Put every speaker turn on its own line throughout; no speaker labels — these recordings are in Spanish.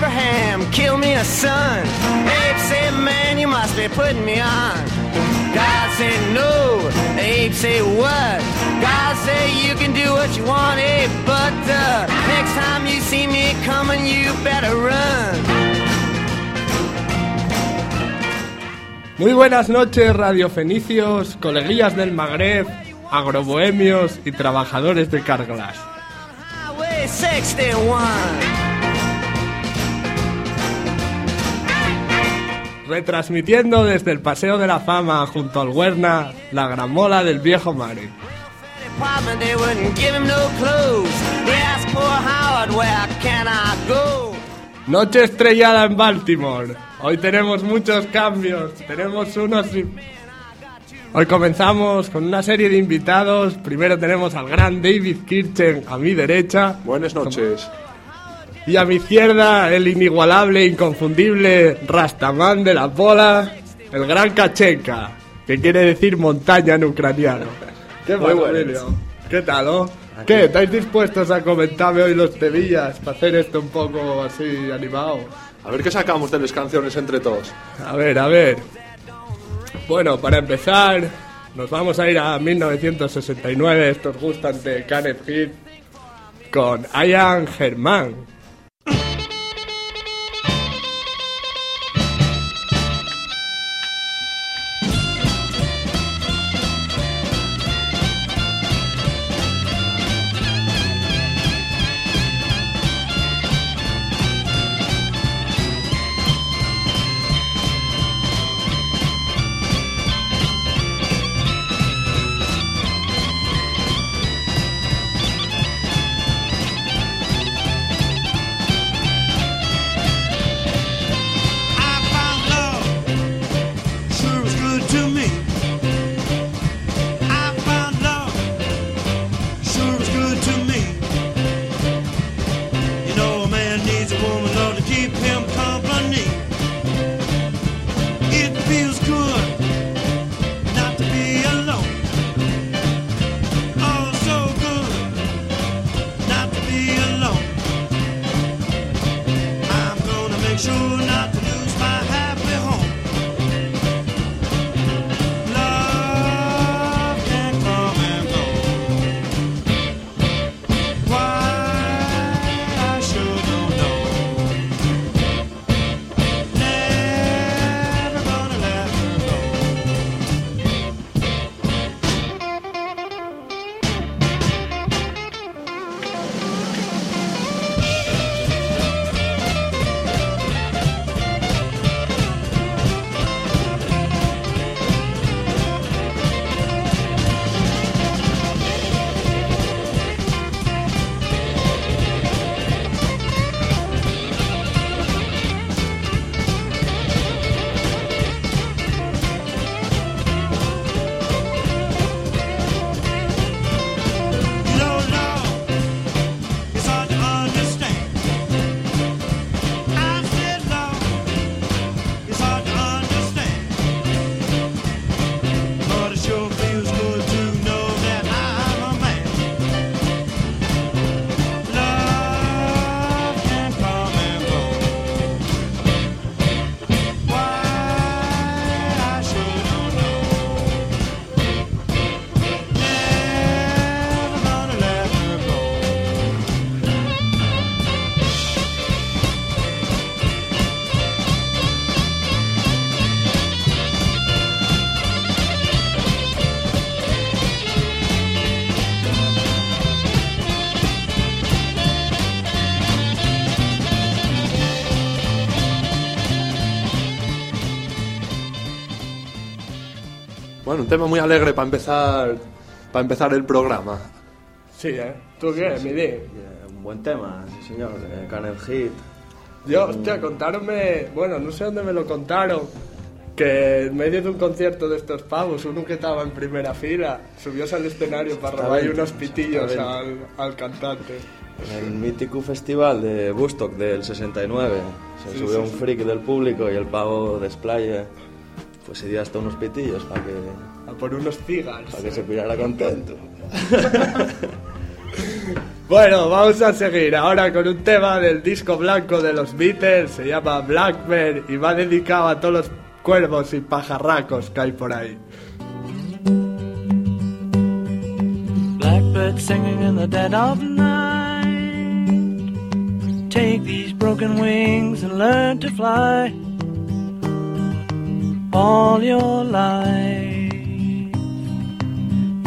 Abraham, kill me a son. Abe said, man, you must be putting me on. God said, no. Abe said, what? God said, you can do what you want, Abe, but uh, next time you see me coming, you better run.
Muy buenas noches, radiofenicios, coleguillas del Magreb, agrobohemios y trabajadores de Carglass. Retransmitiendo desde el Paseo de la Fama junto al Huerna, la gramola del viejo Mari. Noche estrellada en Baltimore. Hoy tenemos muchos cambios. Tenemos unos. Hoy comenzamos con una serie de invitados. Primero tenemos al gran David Kirchen a mi derecha.
Buenas noches.
Y a mi izquierda, el inigualable, inconfundible Rastaman de la Pola, el gran Kachenka, que quiere decir montaña en ucraniano. ¿Qué
Muy.
Emilio? ¿Qué tal, oh? ¿Qué? ¿Estáis dispuestos a comentarme hoy los tebillas para hacer esto un poco así animado?
A ver qué sacamos de las canciones entre todos.
A ver, a ver. Bueno, para empezar, nos vamos a ir a 1969. Estos gustan de Kenneth Heath con Ian Germán.
Tema muy alegre para empezar para empezar el programa.
Sí, ¿eh? ¿Tú qué, Midi?
Eh, Un buen tema, sí señor, de Kenneth Heath.
Yo, hostia, contaronme... Bueno, no sé dónde me lo contaron. Que en medio de un concierto de estos pavos, uno que estaba en primera fila, subióse al escenario para robar unos pitillos al, al cantante.
En el mítico festival de Woodstock del 69 se
Sí,
subió
sí,
un
sí.
freak del público y el pavo desplaya pues se dio hasta unos pitillos para que,
por unos cigars.
para que se pirara contento.
Bueno, vamos a seguir ahora con un tema del disco blanco de los Beatles, se llama Blackbird y va dedicado a todos los cuervos y pajarracos que hay por ahí.
Blackbird singing in the dead of night. Take these broken wings and learn to fly all your life.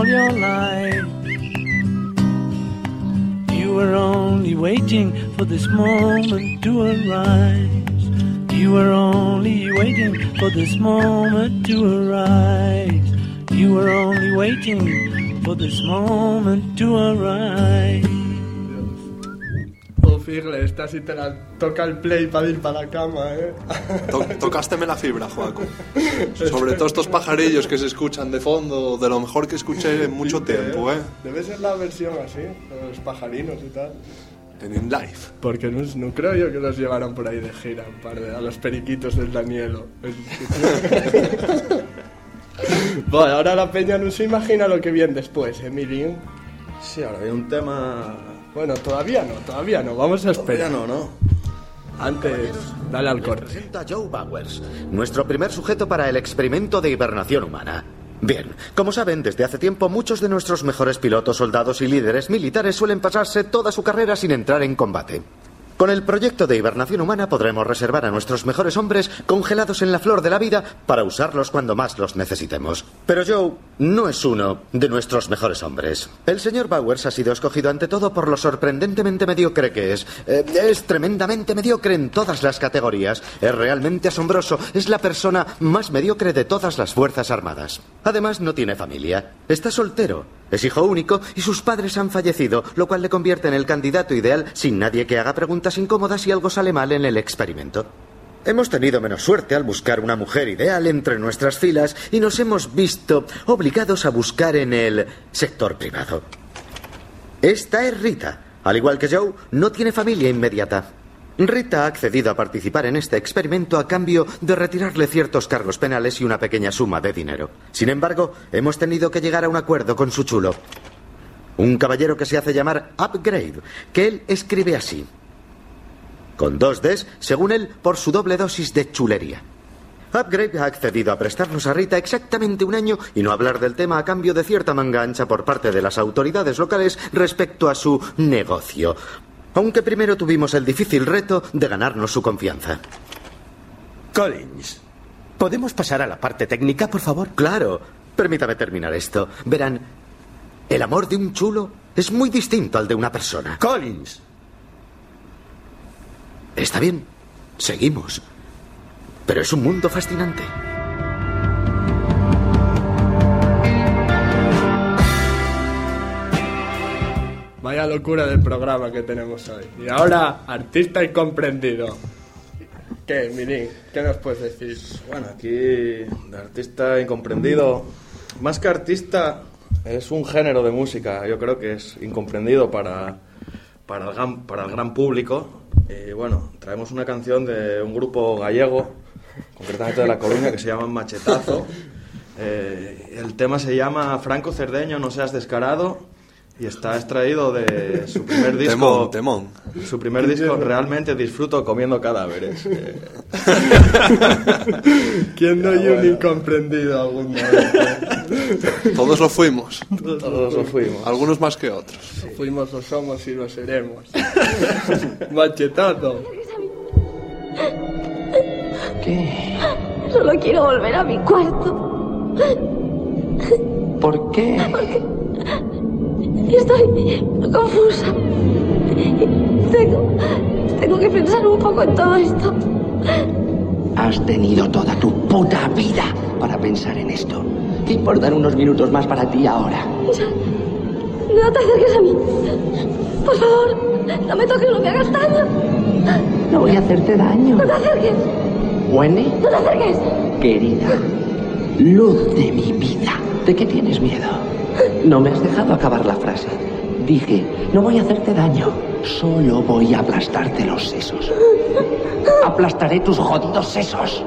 All your life. You were only waiting for this moment to arise. You were only waiting for this moment to arise. You were only waiting for this moment to arise.
Oh, Figle, te la toca el play para ir para la cama, ¿eh?
To- tocásteme la fibra, Joaco. Sobre todo estos pajarillos que se escuchan de fondo, de lo mejor que escuché en mucho tiempo, ¿eh?
Debe ser la versión así, de los pajarinos y tal.
En In Life.
Porque no, no creo yo que los llevaran por ahí de gira, un par de, a los periquitos del Danielo. bueno, ahora la peña no se imagina lo que viene después, ¿eh, Mirin?
Sí, ahora hay un tema...
Bueno, todavía no, todavía no, vamos a
Todavía
esperar.
no, ¿no?
Antes, dale al corte.
Presenta Joe Bowers, nuestro primer sujeto para el experimento de hibernación humana. Bien, como saben, desde hace tiempo muchos de nuestros mejores pilotos, soldados y líderes militares suelen pasarse toda su carrera sin entrar en combate. Con el proyecto de hibernación humana podremos reservar a nuestros mejores hombres congelados en la flor de la vida para usarlos cuando más los necesitemos. Pero Joe no es uno de nuestros mejores hombres. El señor Bowers ha sido escogido ante todo por lo sorprendentemente mediocre que es. Eh, es tremendamente mediocre en todas las categorías. Es realmente asombroso. Es la persona más mediocre de todas las Fuerzas Armadas. Además, no tiene familia. Está soltero. Es hijo único y sus padres han fallecido, lo cual le convierte en el candidato ideal sin nadie que haga preguntas incómodas si algo sale mal en el experimento. Hemos tenido menos suerte al buscar una mujer ideal entre nuestras filas y nos hemos visto obligados a buscar en el sector privado. Esta es Rita. Al igual que Joe, no tiene familia inmediata. Rita ha accedido a participar en este experimento a cambio de retirarle ciertos cargos penales y una pequeña suma de dinero. Sin embargo, hemos tenido que llegar a un acuerdo con su chulo. Un caballero que se hace llamar Upgrade, que él escribe así. Con dos Ds, según él, por su doble dosis de chulería. Upgrade ha accedido a prestarnos a Rita exactamente un año y no hablar del tema a cambio de cierta manga ancha por parte de las autoridades locales respecto a su negocio. Aunque primero tuvimos el difícil reto de ganarnos su confianza.
Collins, ¿podemos pasar a la parte técnica, por favor?
Claro, permítame terminar esto. Verán, el amor de un chulo es muy distinto al de una persona.
Collins,
Está bien, seguimos. Pero es un mundo fascinante.
Vaya locura del programa que tenemos hoy. Y ahora, artista incomprendido. ¿Qué, Mirin? ¿Qué nos puedes decir?
Bueno, aquí de artista incomprendido, más que artista, es un género de música, yo creo que es incomprendido para, para, el, gran, para el gran público. Y bueno, traemos una canción de un grupo gallego, concretamente de La Coruña, que se llama Machetazo. Eh, el tema se llama Franco Cerdeño, no seas descarado. Y está extraído de su primer disco.
Temón, temón.
Su primer disco, realmente disfruto comiendo cadáveres. Eh,
¿Quién no hay un incomprendido algún?
Todos lo fuimos.
todos lo fuimos.
Algunos más que otros.
Fuimos, lo somos y lo seremos. Machetazo.
¿Qué?
Solo quiero volver a mi cuarto.
¿Por qué?
Estoy confusa. Tengo, tengo que pensar un poco en todo esto.
Has tenido toda tu puta vida para pensar en esto. ¿Qué importan unos minutos más para ti ahora?
No te acerques a mí. Por favor, no me toques, no me hagas daño.
No voy a hacerte daño.
No te acerques,
¿Huene?
no te acerques.
Querida, luz de mi vida. ¿De qué tienes miedo? No me has dejado acabar la frase. Dije, no voy a hacerte daño. Solo voy a aplastarte los sesos. Aplastaré tus jodidos sesos.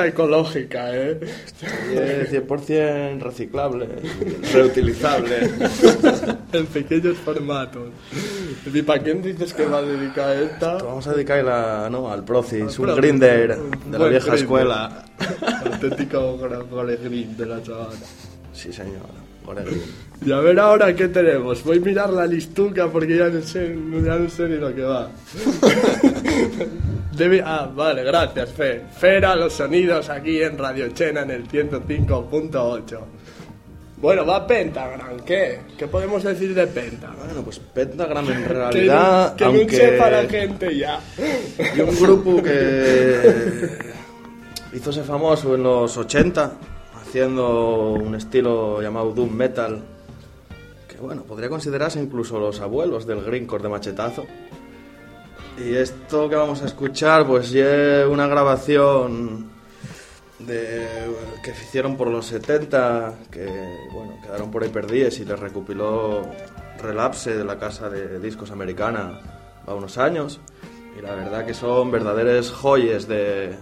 Ecológica, ¿eh?
Y es 100% reciclable, reutilizable.
en pequeños formatos. ¿Y para quién dices que va a dedicar esta?
Vamos a dedicarla ¿no? al Procis, un grinder de la vieja
grinder.
escuela.
Auténtico gro- golegrín de la chavana.
Sí, señor. Golegrín.
Y a ver ahora qué tenemos. Voy a mirar la listuca porque ya no sé, ya no sé ni lo que va. Debe- ah, vale, gracias, Fer. Fera, los sonidos aquí en Radio Chena en el 105.8. Bueno, va Pentagram, ¿qué? ¿Qué podemos decir de Pentagram?
Bueno, pues Pentagram en
Que,
realidad,
que no
aunque
sepa la gente ya.
y un grupo que hizo famoso en los 80 haciendo un estilo llamado doom metal que bueno, podría considerarse incluso los abuelos del greencore de machetazo. Y esto que vamos a escuchar pues es una grabación de, que hicieron por los 70 que bueno, quedaron por ahí perdidas y les recopiló Relapse de la casa de discos americana a unos años y la verdad que son verdaderos joyas de,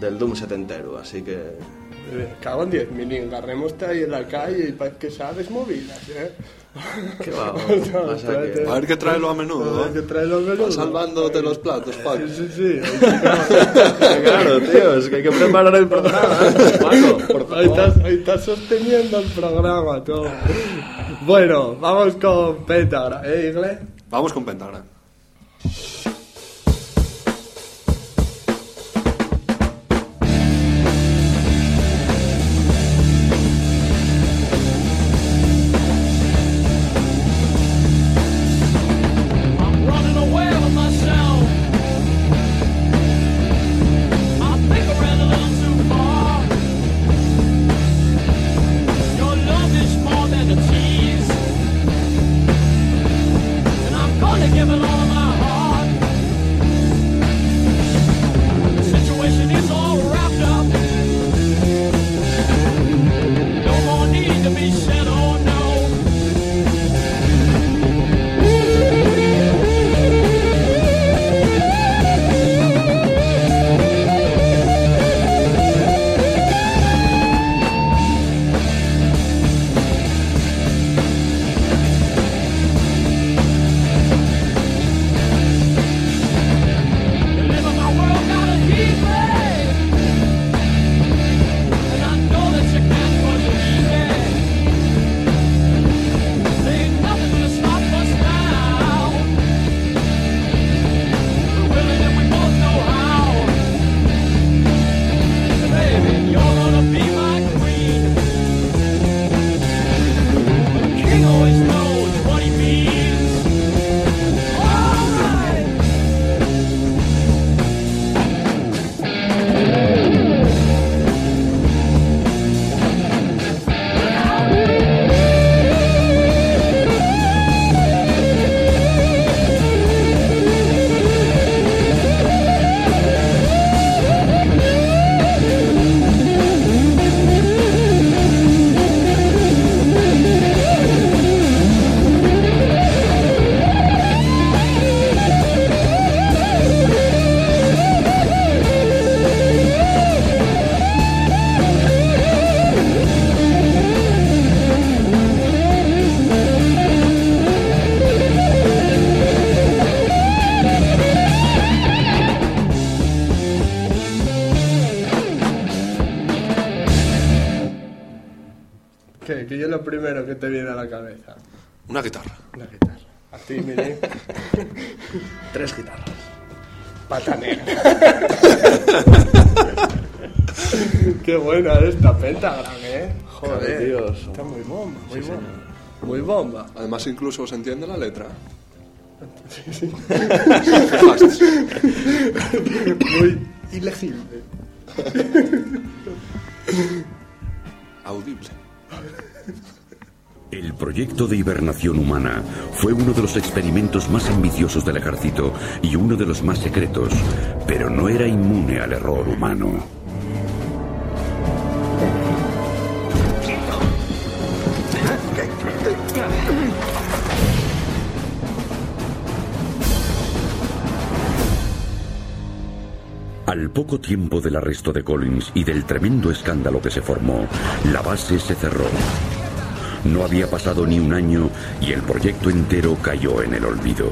del Doom setentero, así que
Cago en 10 mil, agarrémoste ahí en la calle y parece que sabes movidas, ¿eh?
Que-.
A ver que traerlo a menudo.
A ver
¿eh?
que traerlo a menudo.
Salvándote los platos, Paco.
Sí, sí, sí.
claro, tío, es que hay que preparar el programa. Paco, por favor.
Ahí estás, ahí estás sosteniendo el programa, tú. Bueno, vamos con Pentagram, ¿eh, Igle?
Vamos con Pentagram.
¿Eh? Joder,
Dios.
Está muy bomba, muy bomba. Muy bomba.
Además, incluso se entiende la letra.
Sí, sí. Muy ilegible.
Audible.
El proyecto de hibernación humana fue uno de los experimentos más ambiciosos del ejército y uno de los más secretos, pero no era inmune al error humano. Al poco tiempo del arresto de Collins y del tremendo escándalo que se formó, la base se cerró. No había pasado ni un año y el proyecto entero cayó en el olvido.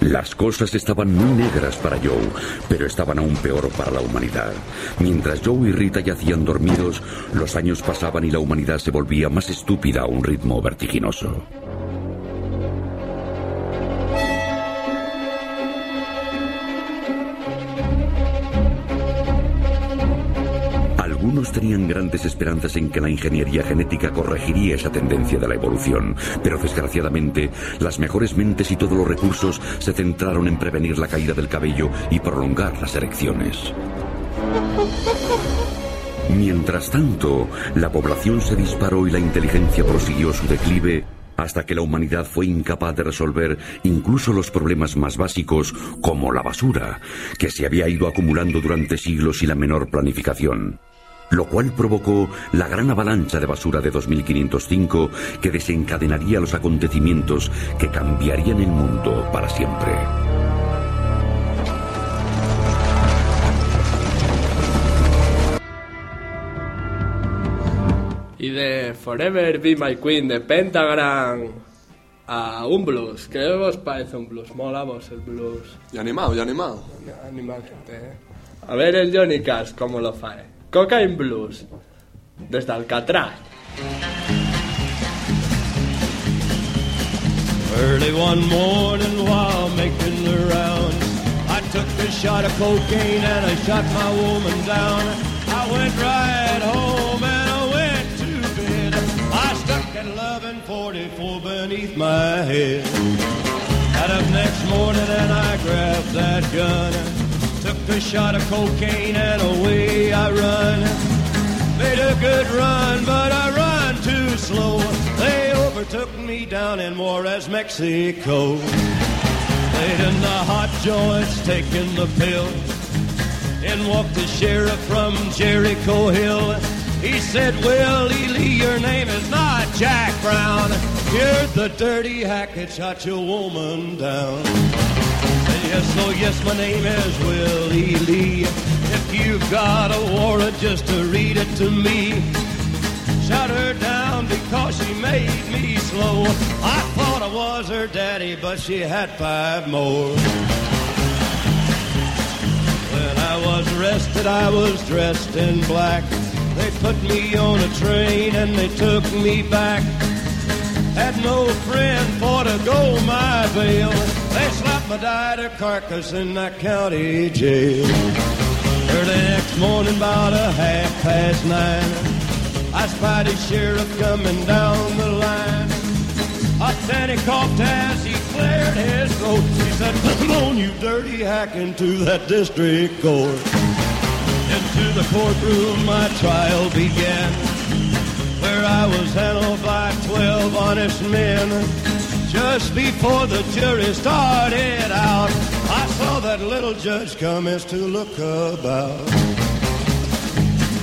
Las cosas estaban muy negras para Joe, pero estaban aún peor para la humanidad. Mientras Joe y Rita yacían dormidos, los años pasaban y la humanidad se volvía más estúpida a un ritmo vertiginoso. Algunos tenían grandes esperanzas en que la ingeniería genética corregiría esa tendencia de la evolución, pero desgraciadamente las mejores mentes y todos los recursos se centraron en prevenir la caída del cabello y prolongar las erecciones. Mientras tanto, la población se disparó y la inteligencia prosiguió su declive hasta que la humanidad fue incapaz de resolver incluso los problemas más básicos como la basura, que se había ido acumulando durante siglos y la menor planificación lo cual provocó la gran avalancha de basura de 2505 que desencadenaría los acontecimientos que cambiarían el mundo para siempre.
Y de Forever Be My Queen, de Pentagram a un blues. ¿Qué os parece un blues? Mola vos el blues.
Y animado, y animado.
Animal, gente, eh. A ver el Johnny Cash, cómo lo fae. Cocaine Blues, desde Alcatraz.
Early one morning while making the rounds, I took a shot of cocaine and I shot my woman down. I went right home and I went to bed. I stuck at 1144 beneath my head. Got up next morning and I grabbed that gun. A shot of cocaine and away I run. Made a good run, but I run too slow. They overtook me down in Juarez, Mexico. Laid in the hot joints, taking the pills. In walked the sheriff from Jericho Hill. He said, Willie Lee, your name is not Jack Brown. You're the dirty hack that shot your woman down. Yes, oh yes, my name is Willie Lee. If you've got a warrant, just to read it to me. Shot her down because she made me slow. I thought I was her daddy, but she had five more. When I was arrested, I was dressed in black. They put me on a train and they took me back. Had no friend for to go my bail. They slapped my died carcass in that county jail. Early next morning, about a half past nine, I spied a sheriff coming down the line. Hot Danny coughed as he cleared his throat. He said, Come on, you dirty hack, into that district court. Into the courtroom, my trial began, where I was handled by twelve honest men. Just before the jury started out, I saw that little judge come as to look about.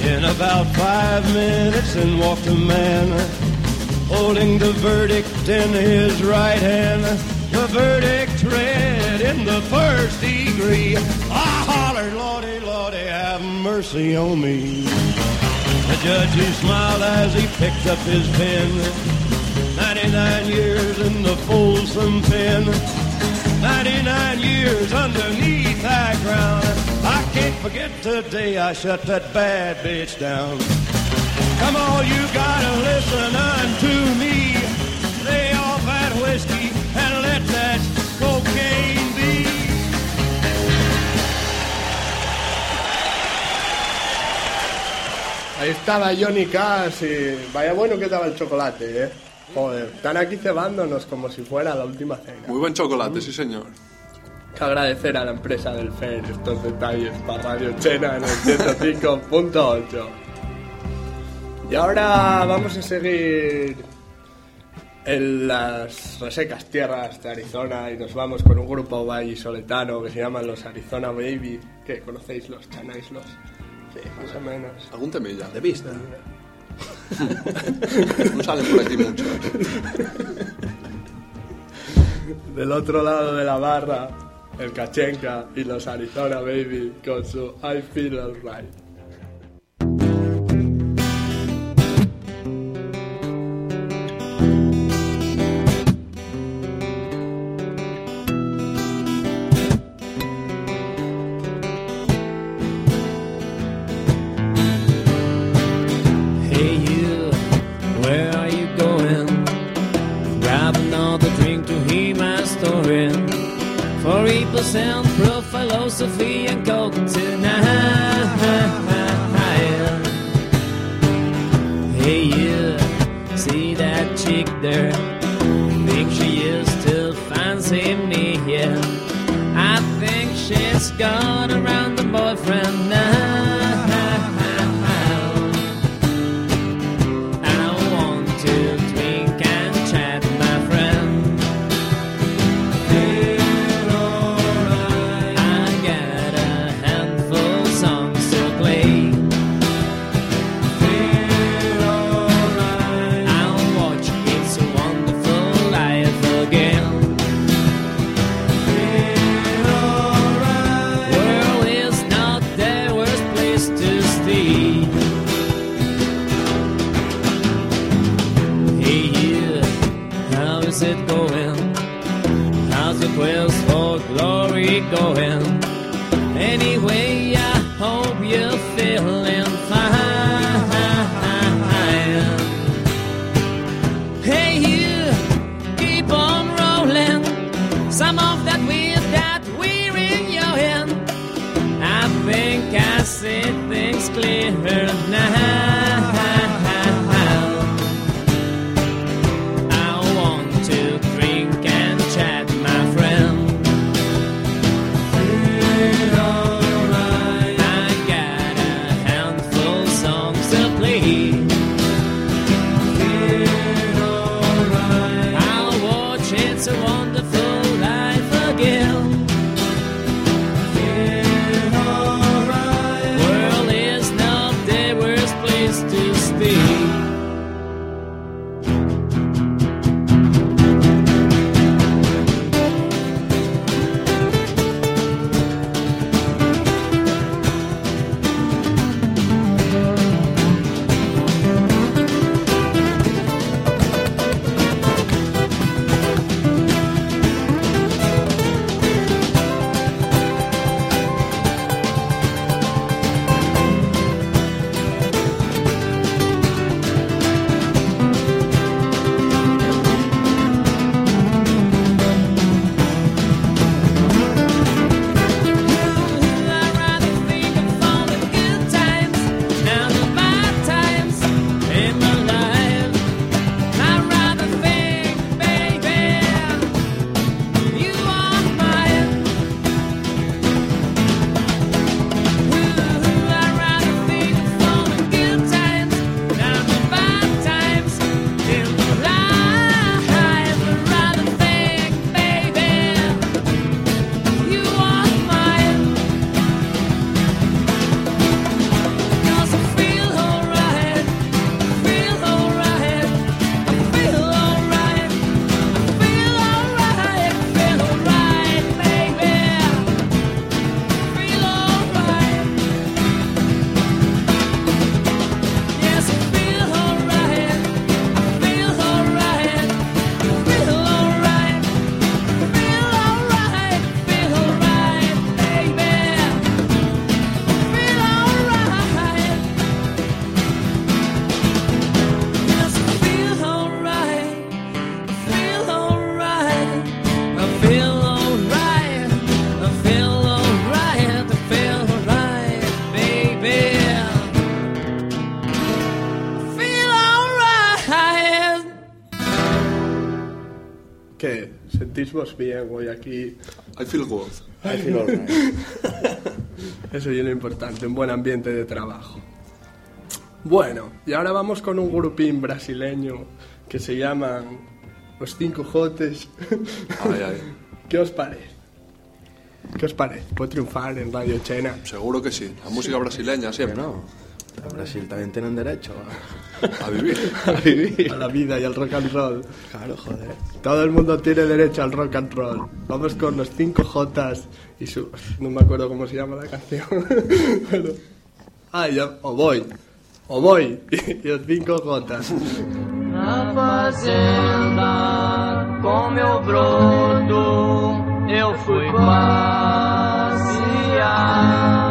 In about five minutes, in walked a man holding the verdict in his right hand. The verdict read in the first degree. I hollered, Lordy, Lordy, have mercy on me. The judge he smiled as he picked up his pen. 99 years in the Folsom pen. 99 years underneath that ground. I can't forget the day I shut that bad bitch down. Come on, you gotta listen unto me. Lay off that whiskey and let that cocaine be.
Ahí estaba Johnny Cash y vaya bueno que daba el chocolate, ¿eh? Joder, están aquí cebándonos como si fuera la última cena.
Muy buen chocolate, sí señor.
Que agradecer a la empresa del FER estos detalles para Radio Chena en el 105.8. Y ahora vamos a seguir en las resecas tierras de Arizona y nos vamos con un grupo vallisoletano que se llaman los Arizona Baby, que conocéis los Chanaislos. Sí, más o menos.
¿Algún temilla?
De vista.
No.
Del otro lado de la barra, el Kachenka y los Arizona Baby con su I Feel Alright.
Sentís bien hoy aquí.
I feel good.
I feel alright.
Eso es lo importante, un buen ambiente de trabajo. Bueno, y ahora vamos con un grupín brasileño que se llaman Los Cinco Jotes.
Ay, ay.
¿Qué os parece? ¿Qué os parece? ¿Puede triunfar en Radio Chena?
Seguro que sí. La música brasileña siempre.
no. En Brasil también tienen derecho a,
A vivir.
a vivir.
A la vida y al rock and roll.
Claro, joder.
Todo el mundo tiene derecho al rock and roll. Vamos con los 5 Jotas y su... No me acuerdo cómo se llama la canción. Pero- Ah, ya... O voy. O voy. Y los 5 Jotas.
Na fazenda, com meu broto, eu fui passear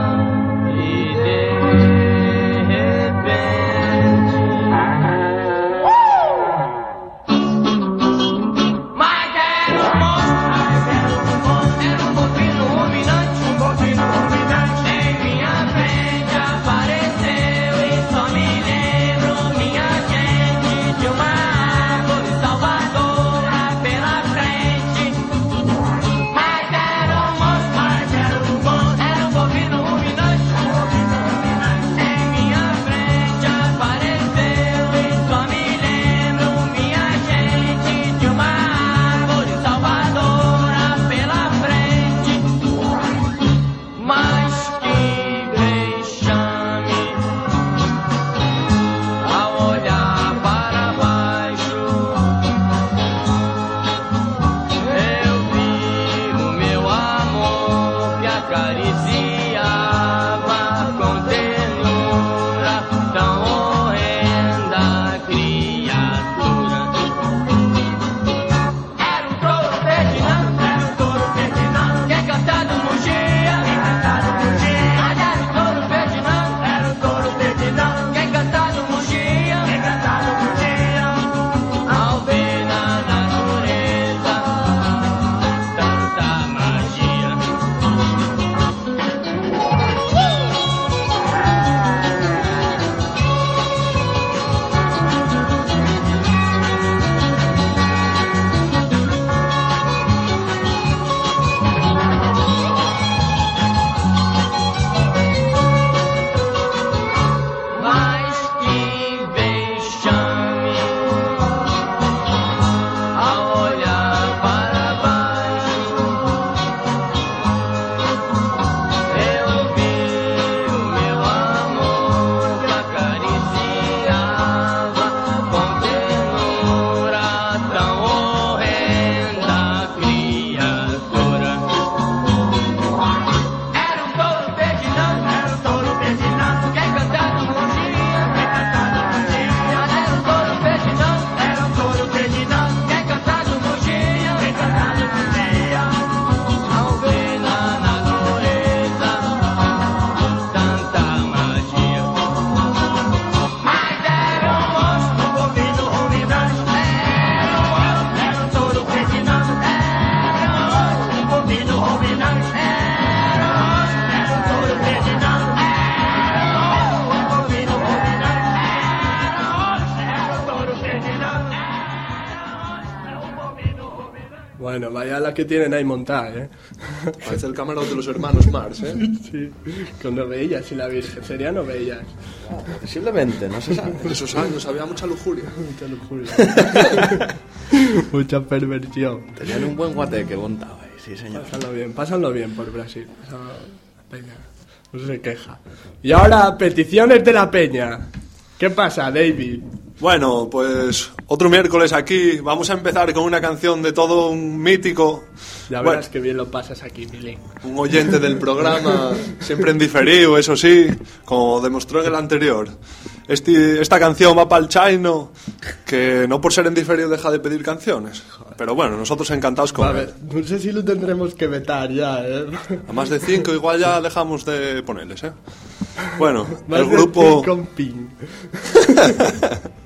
Bueno, vaya la que tienen ahí montada, ¿eh?
Parece el camarón de los hermanos Mars, ¿eh?
Sí, con novellas y la Virgen. Sería novellas.
Posiblemente, no se sabe.
En esos años había mucha lujuria.
Mucha lujuria. Mucha perversión.
Tenían un buen guateque montado ahí, sí, señor.
Pásanlo bien, pásanlo bien por Brasil. La peña no se queja. Y ahora, peticiones de la peña. ¿Qué pasa, David?
Bueno, pues otro miércoles aquí. Vamos a empezar con una canción de todo un mítico.
Ya
Bueno,
verás que bien lo pasas aquí, Milín.
un oyente del programa, siempre en diferido, eso sí, como demostró en el anterior. Este- esta canción va para el Chino, que no por ser en diferido deja de pedir canciones. Pero bueno, nosotros encantados con
A
él.
ver, no sé si lo tendremos que vetar ya, ¿eh?
A más de cinco igual ya dejamos de ponerles, ¿eh? Bueno,
Más
el
de
grupo...
pin.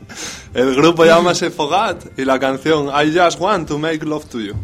El grupo llámase Fogat y la canción I Just Want to Make Love to You.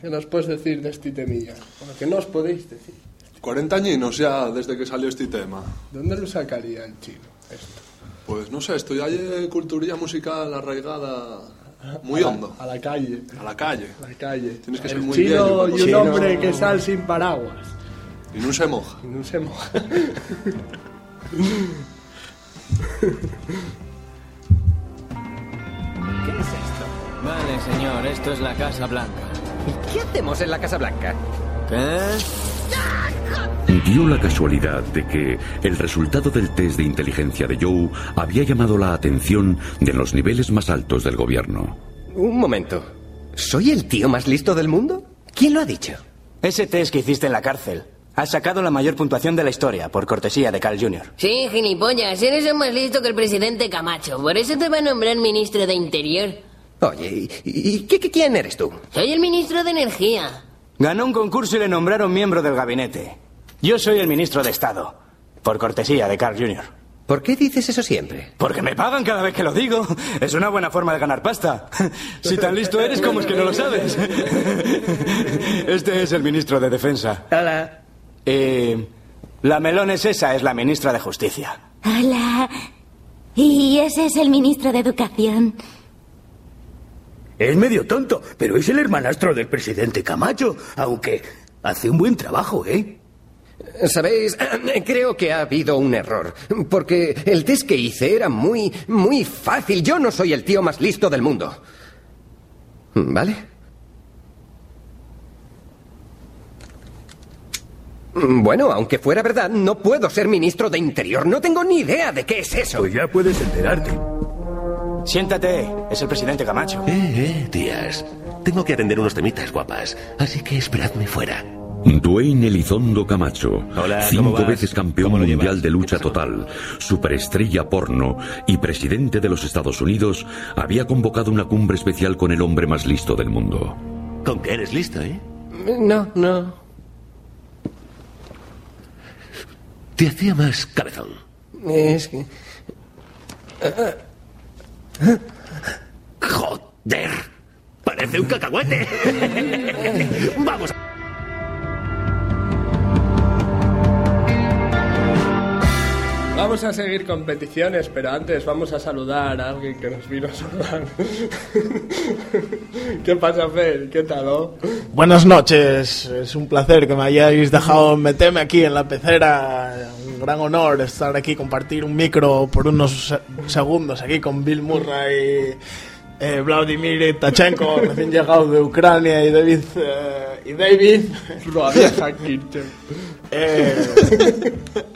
¿Qué nos puedes decir de este temilla? Bueno, ¿qué nos podéis decir?
40 años ya desde que salió este tema.
¿Dónde lo sacaría el chino? Esto.
Pues no sé, estoy hay culturilla musical arraigada muy
A la-
hondo.
A la calle.
A la calle.
A la calle.
Tienes que ser
el
muy
chino
viejo,
y un
chino.
hombre que sal sin paraguas.
Y no se moja.
Y no se moja.
¿Qué es esto?
Vale, señor, esto es la Casa Blanca.
¿Qué hacemos en la Casa Blanca?
¿Qué?
Dio la casualidad de que el resultado del test de inteligencia de Joe había llamado la atención de los niveles más altos del gobierno.
Un momento. ¿Soy el tío más listo del mundo? ¿Quién lo ha dicho?
Ese test que hiciste en la cárcel. Has sacado la mayor puntuación de la historia, por cortesía de Carl Jr.
Sí, gilipollas, eres el más listo que el presidente Camacho. Por eso te va a nombrar ministro de Interior.
Oye, ¿y, y qué, qué- quién eres tú?
Soy el ministro de Energía.
Ganó un concurso y le nombraron miembro del gabinete. Yo soy el ministro de Estado, por cortesía de Carl Jr.
¿Por qué dices eso siempre?
Porque me pagan cada vez que lo digo. Es una buena forma de ganar pasta. Si tan listo eres, ¿cómo es que no lo sabes? Este es el ministro de Defensa.
Hola.
Eh, la melones esa es la ministra de Justicia.
Hola. Y ese es el ministro de Educación.
Es medio tonto, pero es el hermanastro del presidente Camacho, aunque hace un buen trabajo, ¿eh?
Sabéis, creo que ha habido un error, porque el test que hice era muy, muy fácil. Yo no soy el tío más listo del mundo. ¿Vale? Bueno, aunque fuera verdad, no puedo ser ministro de Interior. No tengo ni idea de qué es eso.
Pues ya puedes enterarte.
Siéntate, es el presidente Camacho.
Eh, eh, tías. Tengo que atender unos temitas guapas, así que esperadme fuera.
Dwayne Elizondo Camacho,
Hola,
cinco veces campeón
¿Cómo lo
mundial de lucha total, superestrella porno y presidente de los Estados Unidos, había convocado una cumbre especial con el hombre más listo del mundo.
Con que eres listo, ¿eh?
No, no.
Te hacía más cabezón.
Es que...
Joder. Parece un cacahuete. Vamos.
Vamos a seguir con peticiones, pero antes vamos a saludar a alguien que nos vino a saludar. ¿Qué pasa, Fer? ¿Qué tal, oh?
Buenas noches, es un placer que me hayáis dejado meterme aquí en la pecera. Un gran honor estar aquí, compartir un micro por unos se- segundos aquí con Bill Murray, eh, Vladimir Tachenko, recién llegado de Ucrania, y David. eh, y David. Eh,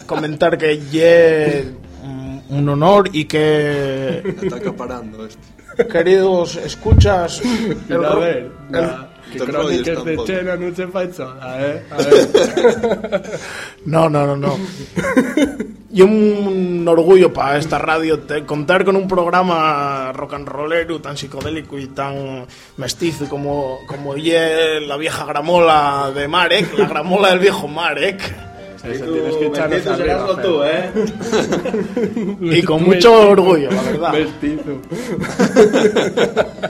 comentar que ye mm, un honor y que
Está acaparando este.
queridos escuchas el
ver,
el-
que crónicas de
tampoco.
Chena no se fa sola, eh? A ver.
No, no, no, no. Y un orgullo para esta radio te- contar con un programa rock and rollero tan psicodélico y tan mestizo como, como ye la vieja gramola de Marek, la gramola del viejo Marek.
Eso tienes que echarnos arriba,
tú, ¿eh?
Y con mucho orgullo, la verdad.
Mestizo.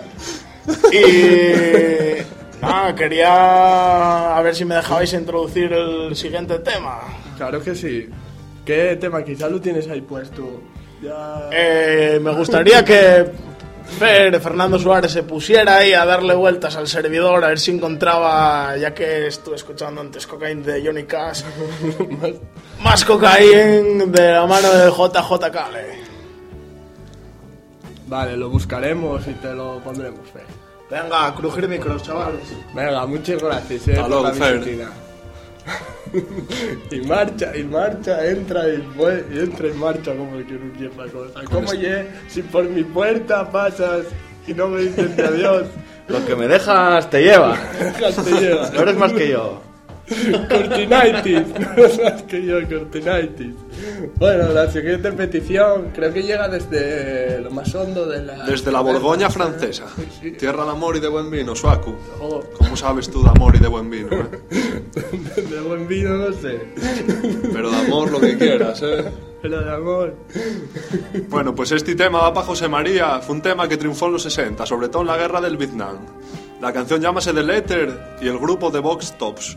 Y nada, quería a ver si me dejabais introducir el siguiente tema.
Claro que sí. ¿Qué tema quizá lo tienes ahí puesto? Ya...
Eh, me gustaría que Fer, Fernando Suárez se pusiera ahí a darle vueltas al servidor a ver si encontraba, ya que estuve escuchando antes cocaína de Johnny Cash, más cocaína de la mano de JJ Cale.
Vale, lo buscaremos y te lo pondremos, Fer.
Venga, a crujir micros, chavales.
Venga, muchas gracias, eh,
Hasta
por la y marcha, y marcha, entra y, y entra y marcha como que no quiere la cosa. ¿Cómo ye si por mi puerta pasas y no me dices adiós?
Lo que me dejas te lleva.
Dejas te lleva.
No eres más que yo.
Cortinaitis, no que yo, Cortinaitis. Bueno, la siguiente petición creo que llega desde lo más hondo de la...
Desde la Borgoña francesa. Tierra de amor y de buen vino, Suaku.
Oh.
¿Cómo sabes tú de amor y de buen vino? eh?
De buen vino no sé.
Pero de amor lo que quieras, ¿eh?
Pero de amor.
Bueno, pues este tema va para José María. Fue un tema que triunfó en los 60, sobre todo en la guerra del Vietnam. La canción llámase The Letter y el grupo de Vox Tops.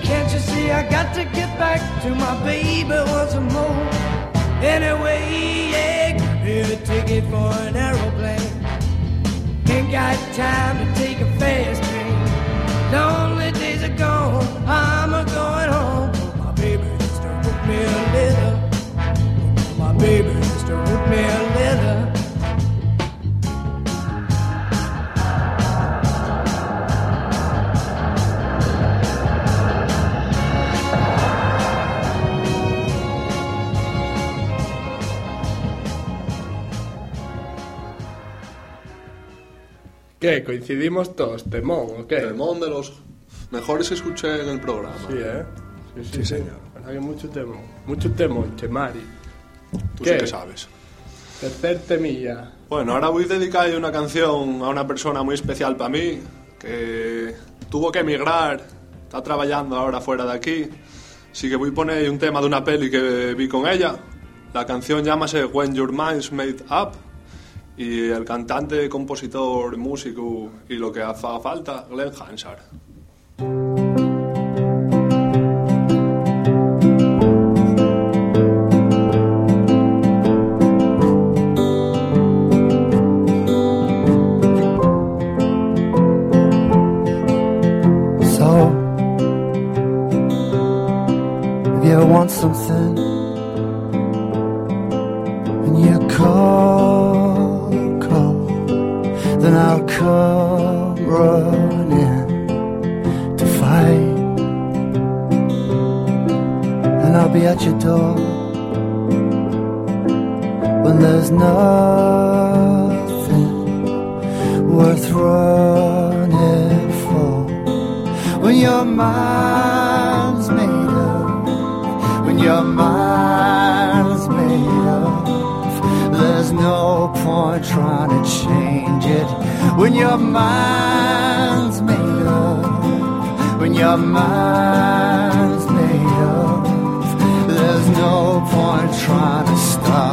Can't you see I got to get back to my baby once more? Anyway, yeah, give a ticket for an aeroplane. Ain't got time to take a fast train. Lonely days are gone, I'm a going home. My baby just wrote me a letter. My baby just wrote me a letter.
¿Qué? ¿Coincidimos todos? ¿Temón o qué?
Temón de los mejores que escuché en el programa.
Sí, ¿eh? Sí, sí,
Sí, señor.
Verdad que mucho temón. Mucho temón, Chemari.
Tú
¿Qué?
sí que sabes.
Tercer temilla.
Bueno, ahora voy a dedicar una canción a una persona muy especial para mí, que tuvo que emigrar, está trabajando ahora fuera de aquí. Así que voy a poner un tema de una peli que vi con ella. La canción llámase When Your Mind's Made Up. Y el cantante, compositor, músico y lo que haga falta, Glenn Hansard.
Something, and you call, then I'll come running to fight, and I'll be at your door when there's nothing worth running for. When your mind's made up, when your mind's made up, there's no point trying to change it. When your mind's made up, when your mind's made up, there's no point trying to stop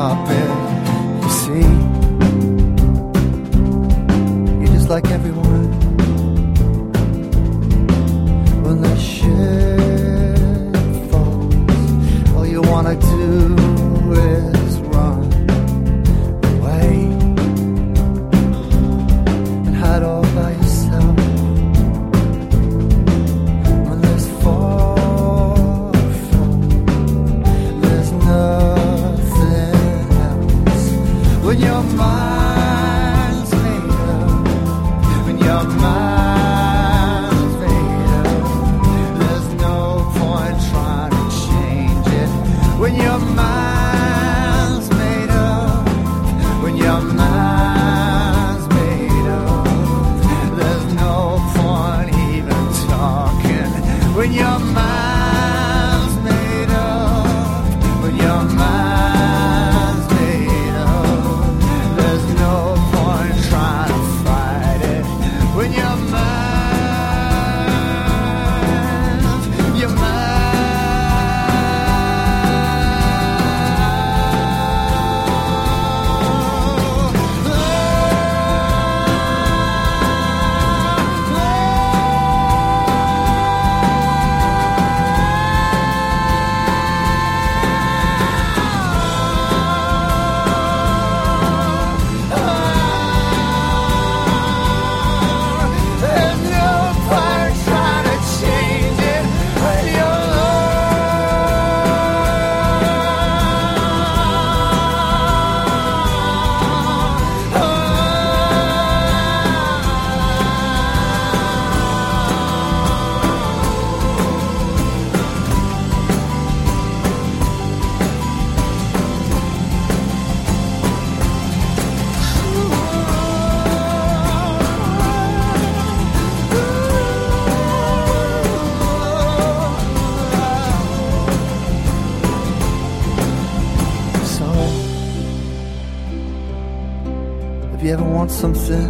something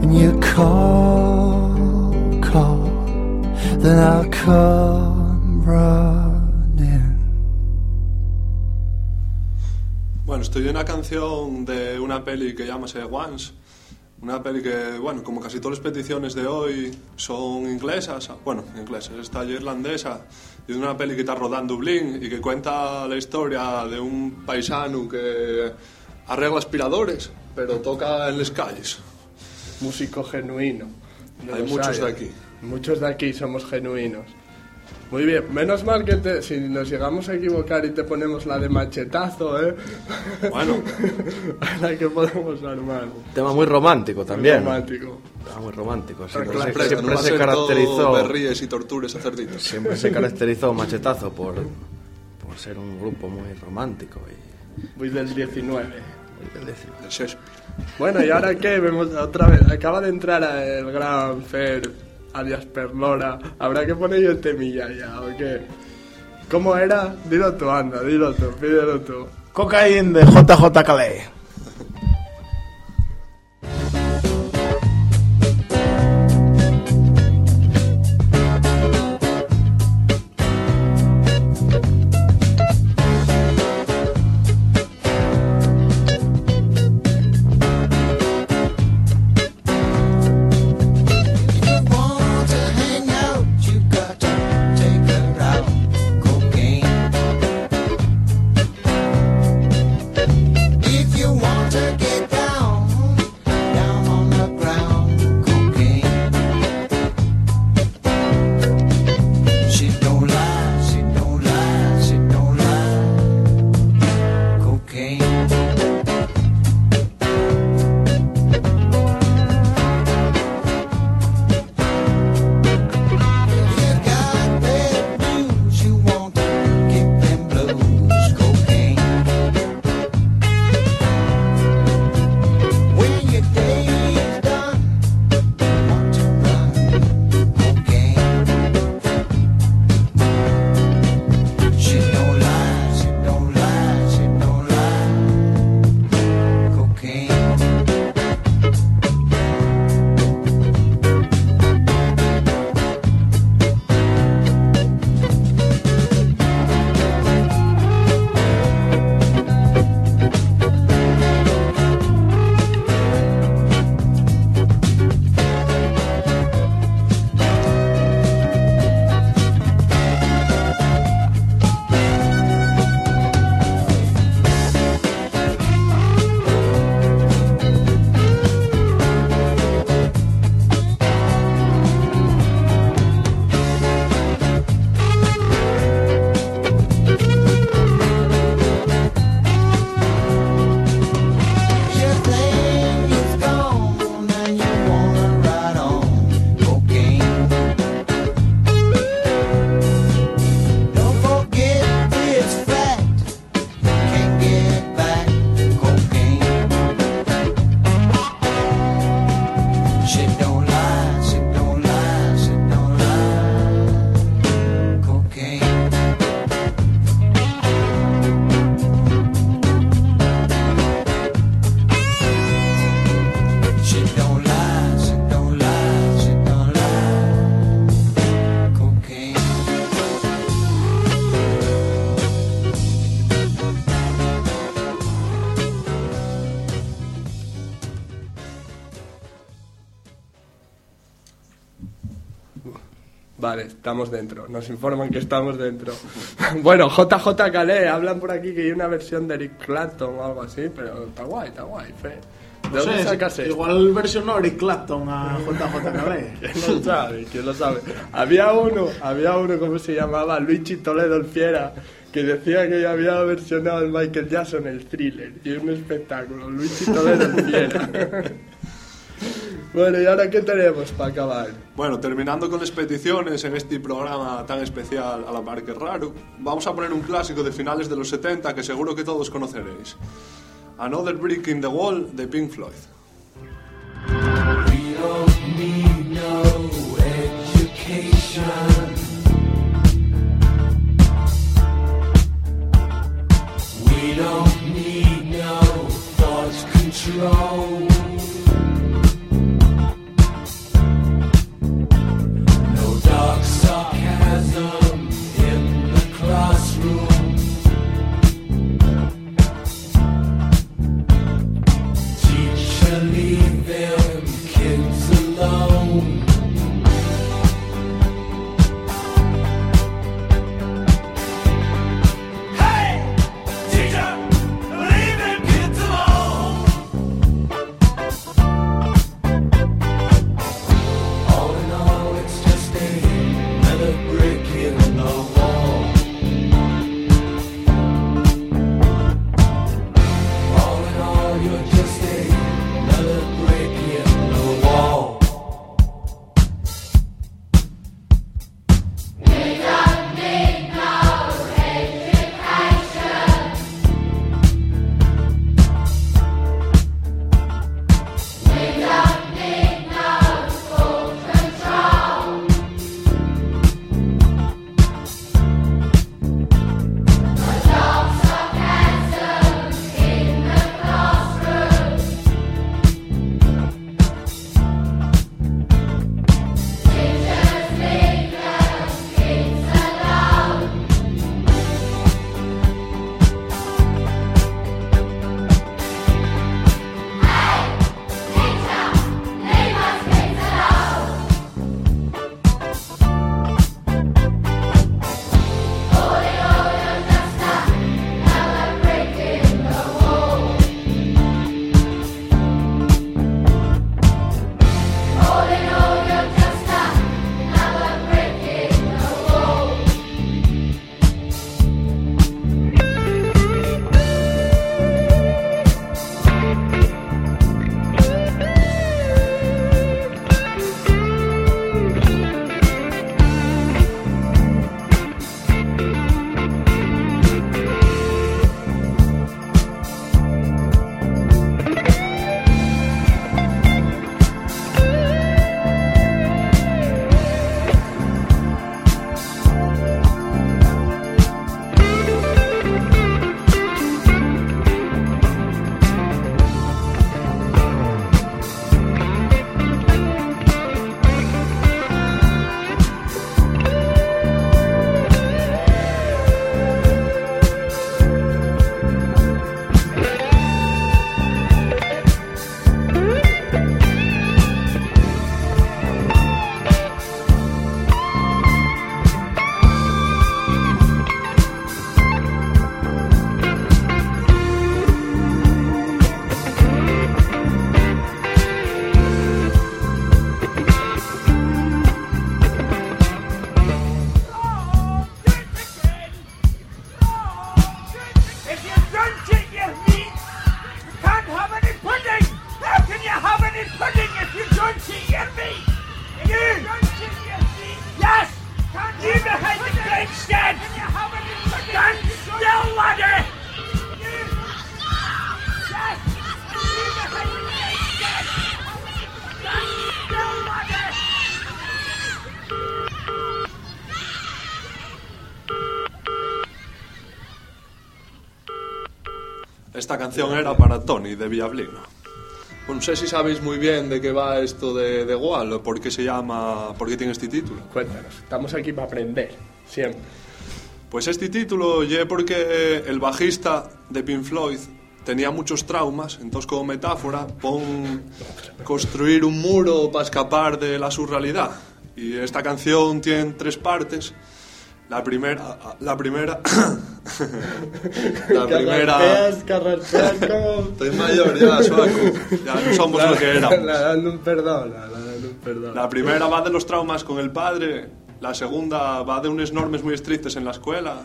and you call, call, then I'll come running.
Bueno, una canción de una peli que llámase Once. Una peli que, bueno, como casi todas las peticiones de hoy son inglesas, bueno, inglesas, esta es irlandesa, y una peli que está rodada en Dublín y que cuenta la historia de un paisano que arregla aspiradores, pero toca en las calles.
Músico genuino. No
Hay muchos
hay.
de aquí.
Muchos de aquí somos genuinos. Muy bien, menos mal que te- si nos llegamos a equivocar y te ponemos la de machetazo, ¿eh?
Bueno.
la que podemos armar.
Tema muy romántico también.
romántico.
Tema muy romántico. Siempre,
claro.
siempre se caracterizó.
berríes y tortures a cerditos.
Siempre se caracterizó Machetazo por, por ser un grupo muy romántico y
Voy del 19. Bueno, ¿y ahora qué? Vemos otra vez. Acaba de entrar el gran Fer, alias Perlora. ¿Habrá que poner yo el temilla ya o qué? ¿Cómo era? Dilo tú, anda, dilo tú, pídelo tú.
Cocaine de JJ Calais.
Vale, estamos dentro. Nos informan que estamos dentro. bueno, JJ Calais, hablan por aquí que hay una versión de Eric Clapton o algo así, pero está guay, está guay, fe. ¿De
No
dónde
sé,
sacas esto?
Igual versionó Eric Clapton a JJ Calais.
¿Quién lo sabe? ¿Quién lo sabe? Había uno, había uno, ¿cómo se llamaba? Luigi Toledo el Fiera, que decía que había versionado el Michael Jackson el thriller. Y un espectáculo, Luigi Toledo el Fiera. bueno, ¿y ahora qué tenemos para acabar?
Bueno, terminando con las peticiones en este programa tan especial a la par que raro, vamos a poner un clásico de finales de los 70 que seguro que todos conoceréis. Another Brick in the Wall de Pink Floyd.
We don't need no education. We don't need no thought control.
Esta canción era para Tony de Villablino. No sé si sabéis muy bien de qué va esto de, de Wall o por qué se llama, por qué tiene este título.
Cuéntanos, estamos aquí para aprender, siempre.
Pues este título lle porque el bajista de Pink Floyd tenía muchos traumas, entonces como metáfora pon construir un muro para escapar de la surrealidad. Y esta canción tiene tres partes. La primera, la primera, la primera.
Carraspeas, carraspeas como...
Estoy mayor ya, suaco. Ya no somos lo que éramos.
La dando un perdón, la dando un perdón.
La primera va de los traumas con el padre, la segunda va de unas normas muy estrictas en la escuela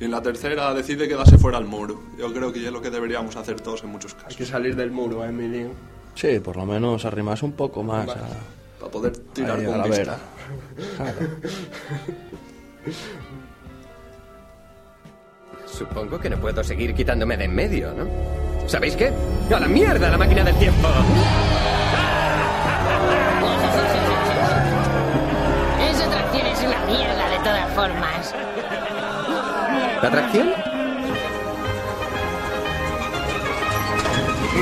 y en la tercera decide quedarse fuera al muro. Yo creo que es lo que deberíamos hacer todos en muchos
Hay
casos.
que salir del muro, ¿eh, Emilio?
Sí, por lo menos arrimarse un poco más
Más.
a,
Para poder tirar
ahí,
con
a la
vista.
vera. Claro.
Supongo que no puedo seguir quitándome de en medio, ¿no? ¿Sabéis qué? ¡A la mierda la máquina del tiempo!
Esa atracción es una mierda de todas formas.
¿Atracción?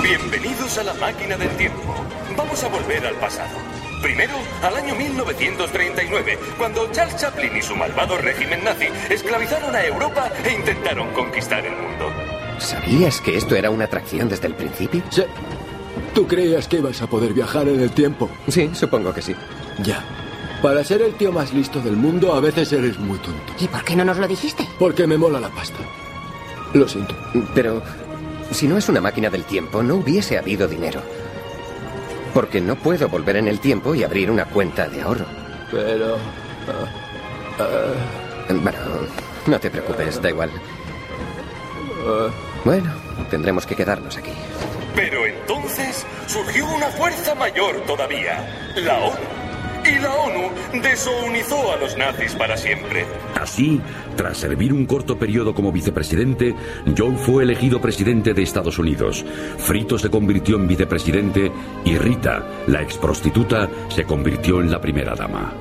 Bienvenidos a la máquina del tiempo. Vamos a volver al pasado. Primero, al año 1939, cuando Charles Chaplin y su malvado régimen nazi esclavizaron a Europa e intentaron conquistar el mundo.
¿Sabías que esto era una atracción desde el principio?
Sí. ¿Tú creías que ibas a poder viajar en el tiempo?
Sí, supongo que sí.
Ya. Para ser el tío más listo del mundo, a veces eres muy tonto.
¿Y por qué no nos lo dijiste?
Porque me mola la pasta. Lo siento.
Pero si no es una máquina del tiempo, no hubiese habido dinero. Porque no puedo volver en el tiempo y abrir una cuenta de ahorro.
Pero... ah, ah,
Bueno, no te preocupes, da igual.
ah,
Bueno, tendremos que quedarnos aquí.
Pero entonces surgió una fuerza mayor todavía, la ONU. Y la ONU desunizó a los nazis para siempre.
Así, tras servir un corto periodo como vicepresidente, John fue elegido presidente de Estados Unidos. Frito se convirtió en vicepresidente y Rita, la ex prostituta, se convirtió en la primera dama.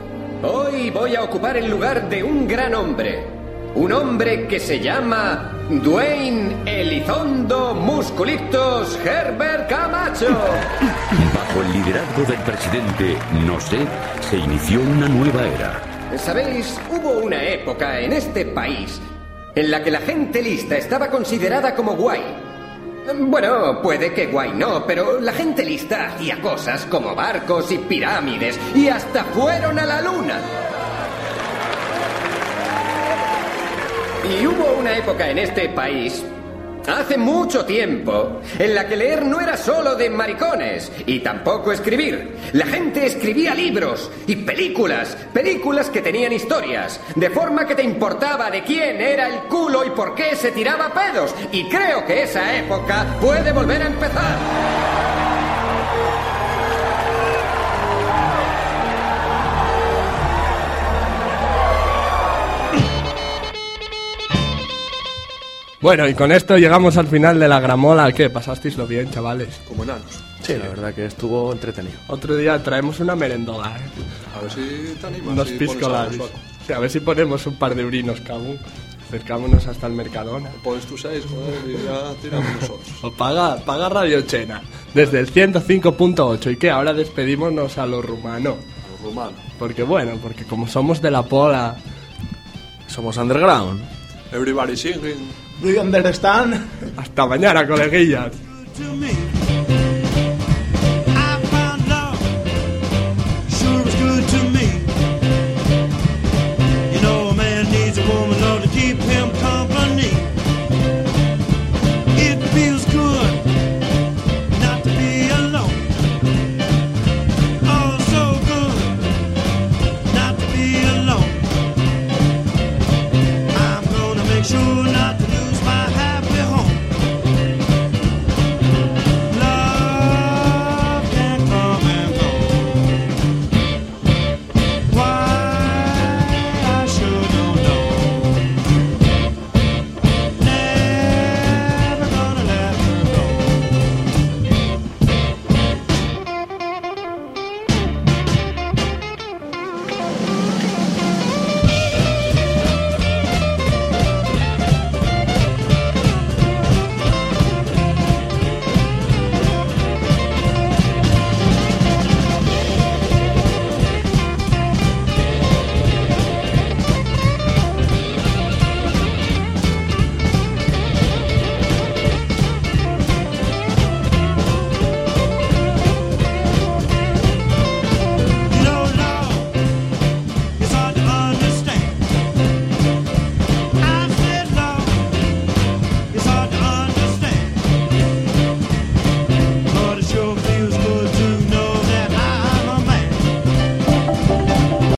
Hoy voy a ocupar el lugar de un gran hombre. Un hombre que se llama Dwayne Elizondo Musculictos Herbert Camacho.
Bajo el liderazgo del presidente, no sé, se inició una nueva era.
Sabéis, hubo una época en este país en la que la gente lista estaba considerada como guay. Bueno, puede que guay no, pero la gente lista hacía cosas como barcos y pirámides y hasta fueron a la luna. Y hubo una época en este país, hace mucho tiempo, en la que leer no era solo de maricones y tampoco escribir. La gente escribía libros y películas, películas que tenían historias, de forma que te importaba de quién era el culo y por qué se tiraba pedos. Y creo que esa época puede volver a empezar.
Bueno, y con esto llegamos al final de la gramola. ¿Qué? ¿Pasasteislo bien, chavales?
Como enanos.
Sí, la verdad que estuvo entretenido.
Otro día traemos una merendola, ¿eh?
A ver si te animas.
Unos
algo, Suaco.
Sí, a ver si ponemos un par de urinos, cabrón. Acercámonos hasta el Mercadona.
Pones tus seis, joder, y ya tiramos nosotros.
O paga, paga Radio Chena. Desde el 105.8. ¿Y qué? Ahora despedímonos a lo rumano.
Rumano.
Porque bueno, porque como somos de la pola...
Somos underground.
Everybody singing.
Do you understand?
Hasta mañana, coleguillas.